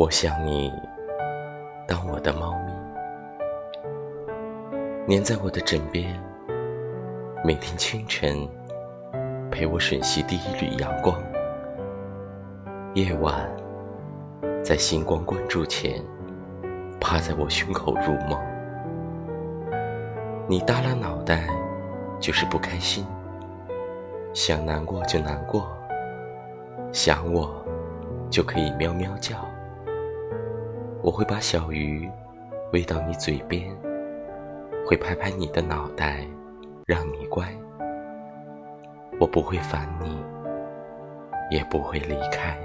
我想你当我的猫咪，黏在我的枕边，每天清晨陪我吮吸第一缕阳光，夜晚在星光关注前趴在我胸口入梦。你耷拉脑袋就是不开心，想难过就难过，想我就可以喵喵叫。我会把小鱼喂到你嘴边，会拍拍你的脑袋，让你乖。我不会烦你，也不会离开。